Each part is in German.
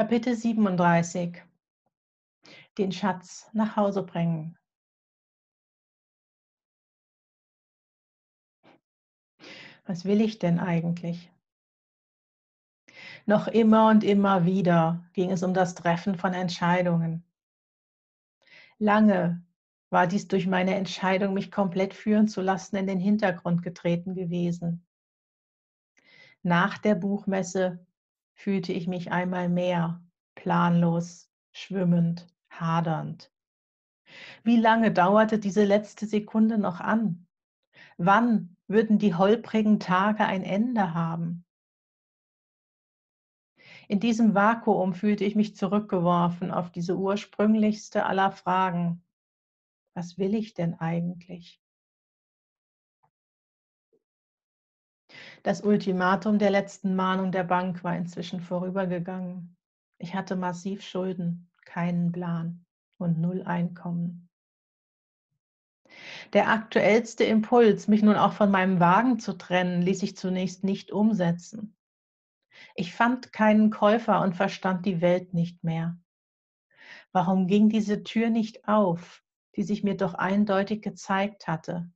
Kapitel 37 Den Schatz nach Hause bringen. Was will ich denn eigentlich? Noch immer und immer wieder ging es um das Treffen von Entscheidungen. Lange war dies durch meine Entscheidung, mich komplett führen zu lassen, in den Hintergrund getreten gewesen. Nach der Buchmesse fühlte ich mich einmal mehr planlos, schwimmend, hadernd. Wie lange dauerte diese letzte Sekunde noch an? Wann würden die holprigen Tage ein Ende haben? In diesem Vakuum fühlte ich mich zurückgeworfen auf diese ursprünglichste aller Fragen. Was will ich denn eigentlich? Das Ultimatum der letzten Mahnung der Bank war inzwischen vorübergegangen. Ich hatte massiv Schulden, keinen Plan und null Einkommen. Der aktuellste Impuls, mich nun auch von meinem Wagen zu trennen, ließ sich zunächst nicht umsetzen. Ich fand keinen Käufer und verstand die Welt nicht mehr. Warum ging diese Tür nicht auf, die sich mir doch eindeutig gezeigt hatte?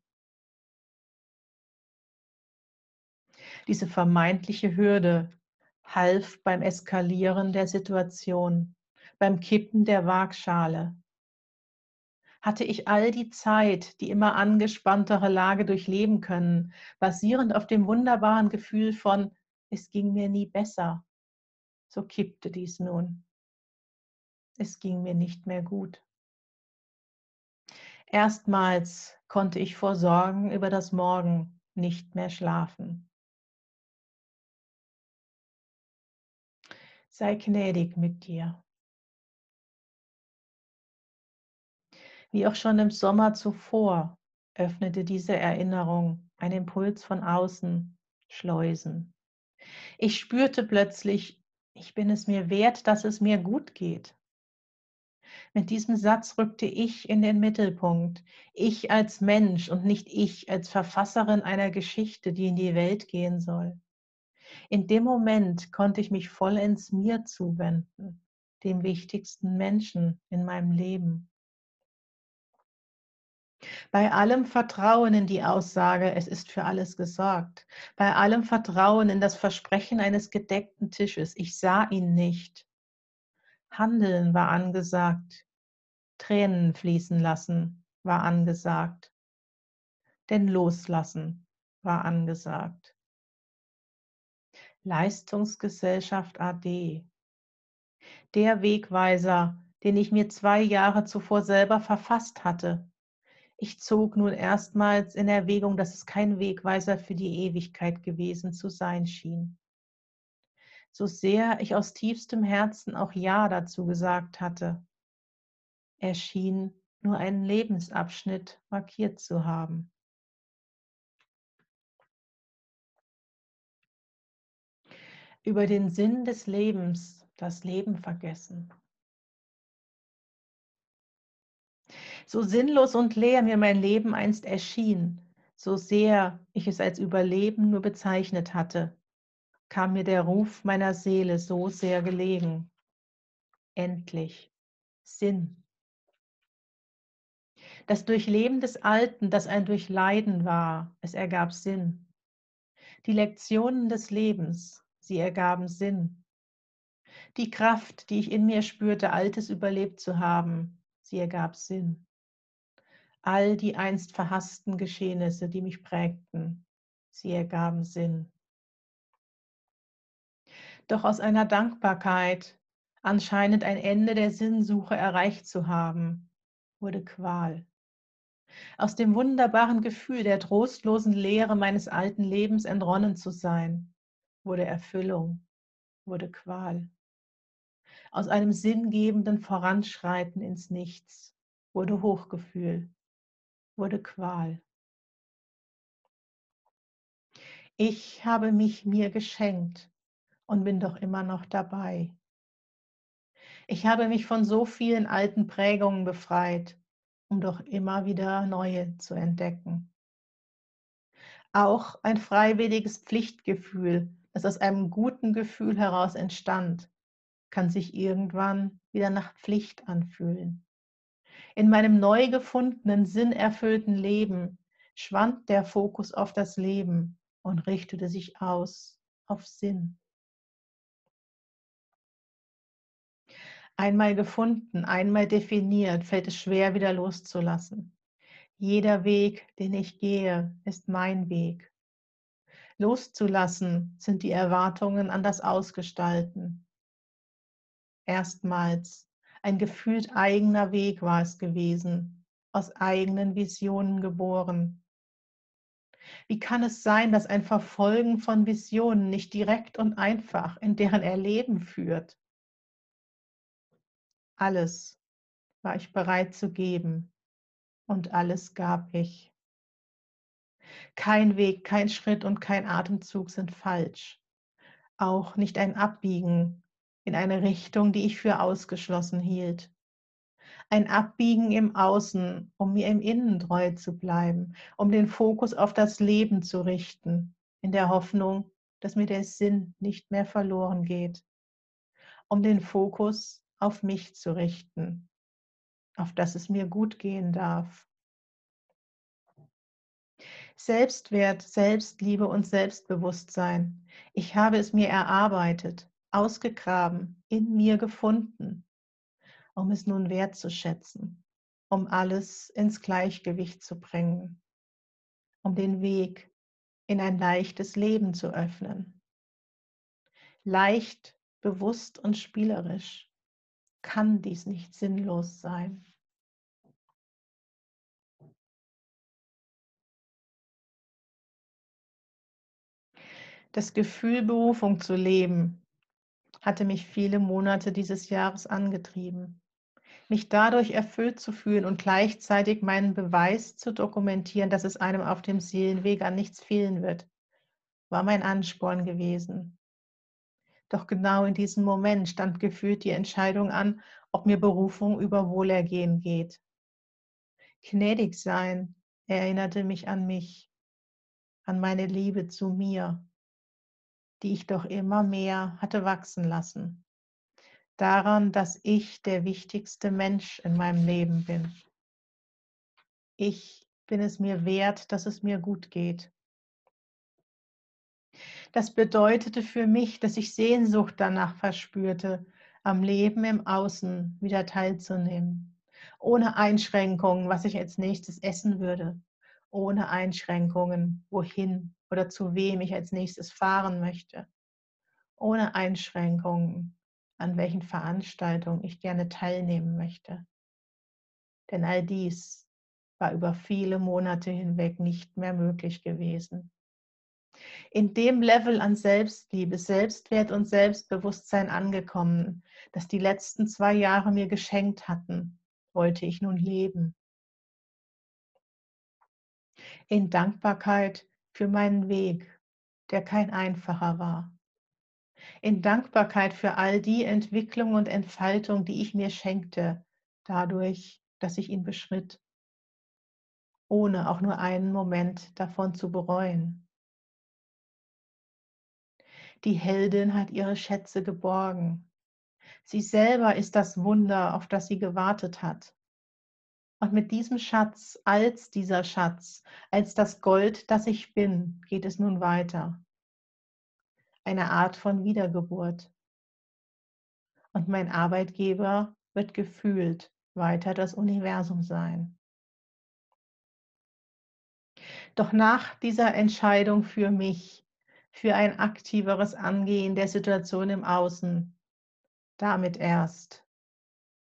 Diese vermeintliche Hürde half beim Eskalieren der Situation, beim Kippen der Waagschale. Hatte ich all die Zeit die immer angespanntere Lage durchleben können, basierend auf dem wunderbaren Gefühl von, es ging mir nie besser, so kippte dies nun. Es ging mir nicht mehr gut. Erstmals konnte ich vor Sorgen über das Morgen nicht mehr schlafen. Sei gnädig mit dir. Wie auch schon im Sommer zuvor öffnete diese Erinnerung ein Impuls von außen, Schleusen. Ich spürte plötzlich, ich bin es mir wert, dass es mir gut geht. Mit diesem Satz rückte ich in den Mittelpunkt, ich als Mensch und nicht ich als Verfasserin einer Geschichte, die in die Welt gehen soll. In dem Moment konnte ich mich vollends mir zuwenden, dem wichtigsten Menschen in meinem Leben. Bei allem Vertrauen in die Aussage, es ist für alles gesorgt, bei allem Vertrauen in das Versprechen eines gedeckten Tisches, ich sah ihn nicht. Handeln war angesagt, Tränen fließen lassen war angesagt, denn loslassen war angesagt. Leistungsgesellschaft AD. Der Wegweiser, den ich mir zwei Jahre zuvor selber verfasst hatte. Ich zog nun erstmals in Erwägung, dass es kein Wegweiser für die Ewigkeit gewesen zu sein schien. So sehr ich aus tiefstem Herzen auch Ja dazu gesagt hatte, er schien nur einen Lebensabschnitt markiert zu haben. Über den Sinn des Lebens das Leben vergessen. So sinnlos und leer mir mein Leben einst erschien, so sehr ich es als Überleben nur bezeichnet hatte, kam mir der Ruf meiner Seele so sehr gelegen. Endlich Sinn. Das Durchleben des Alten, das ein Durchleiden war, es ergab Sinn. Die Lektionen des Lebens, Sie ergaben Sinn. Die Kraft, die ich in mir spürte, Altes überlebt zu haben, sie ergab Sinn. All die einst verhassten Geschehnisse, die mich prägten, sie ergaben Sinn. Doch aus einer Dankbarkeit, anscheinend ein Ende der Sinnsuche erreicht zu haben, wurde Qual. Aus dem wunderbaren Gefühl der trostlosen Leere meines alten Lebens entronnen zu sein, wurde Erfüllung, wurde Qual. Aus einem sinngebenden Voranschreiten ins Nichts wurde Hochgefühl, wurde Qual. Ich habe mich mir geschenkt und bin doch immer noch dabei. Ich habe mich von so vielen alten Prägungen befreit, um doch immer wieder neue zu entdecken. Auch ein freiwilliges Pflichtgefühl das aus einem guten Gefühl heraus entstand, kann sich irgendwann wieder nach Pflicht anfühlen. In meinem neu gefundenen, sinnerfüllten Leben schwand der Fokus auf das Leben und richtete sich aus auf Sinn. Einmal gefunden, einmal definiert, fällt es schwer wieder loszulassen. Jeder Weg, den ich gehe, ist mein Weg. Loszulassen sind die Erwartungen an das Ausgestalten. Erstmals ein gefühlt eigener Weg war es gewesen, aus eigenen Visionen geboren. Wie kann es sein, dass ein Verfolgen von Visionen nicht direkt und einfach in deren Erleben führt? Alles war ich bereit zu geben und alles gab ich. Kein Weg, kein Schritt und kein Atemzug sind falsch. Auch nicht ein Abbiegen in eine Richtung, die ich für ausgeschlossen hielt. Ein Abbiegen im Außen, um mir im Innen treu zu bleiben, um den Fokus auf das Leben zu richten, in der Hoffnung, dass mir der Sinn nicht mehr verloren geht, um den Fokus auf mich zu richten, auf dass es mir gut gehen darf. Selbstwert, Selbstliebe und Selbstbewusstsein. Ich habe es mir erarbeitet, ausgegraben, in mir gefunden, um es nun wertzuschätzen, um alles ins Gleichgewicht zu bringen, um den Weg in ein leichtes Leben zu öffnen. Leicht, bewusst und spielerisch kann dies nicht sinnlos sein. Das Gefühl, Berufung zu leben, hatte mich viele Monate dieses Jahres angetrieben. Mich dadurch erfüllt zu fühlen und gleichzeitig meinen Beweis zu dokumentieren, dass es einem auf dem Seelenweg an nichts fehlen wird, war mein Ansporn gewesen. Doch genau in diesem Moment stand gefühlt die Entscheidung an, ob mir Berufung über Wohlergehen geht. Gnädig sein erinnerte mich an mich, an meine Liebe zu mir, die ich doch immer mehr hatte wachsen lassen. Daran, dass ich der wichtigste Mensch in meinem Leben bin. Ich bin es mir wert, dass es mir gut geht. Das bedeutete für mich, dass ich Sehnsucht danach verspürte, am Leben im Außen wieder teilzunehmen. Ohne Einschränkungen, was ich als nächstes essen würde. Ohne Einschränkungen, wohin oder zu wem ich als nächstes fahren möchte. Ohne Einschränkungen, an welchen Veranstaltungen ich gerne teilnehmen möchte. Denn all dies war über viele Monate hinweg nicht mehr möglich gewesen in dem Level an Selbstliebe, Selbstwert und Selbstbewusstsein angekommen, das die letzten zwei Jahre mir geschenkt hatten, wollte ich nun leben. In Dankbarkeit für meinen Weg, der kein einfacher war. In Dankbarkeit für all die Entwicklung und Entfaltung, die ich mir schenkte, dadurch, dass ich ihn beschritt, ohne auch nur einen Moment davon zu bereuen. Die Heldin hat ihre Schätze geborgen. Sie selber ist das Wunder, auf das sie gewartet hat. Und mit diesem Schatz, als dieser Schatz, als das Gold, das ich bin, geht es nun weiter. Eine Art von Wiedergeburt. Und mein Arbeitgeber wird gefühlt weiter das Universum sein. Doch nach dieser Entscheidung für mich für ein aktiveres Angehen der Situation im Außen. Damit erst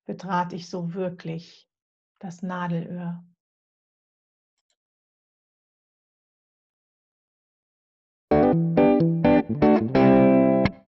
betrat ich so wirklich das Nadelöhr.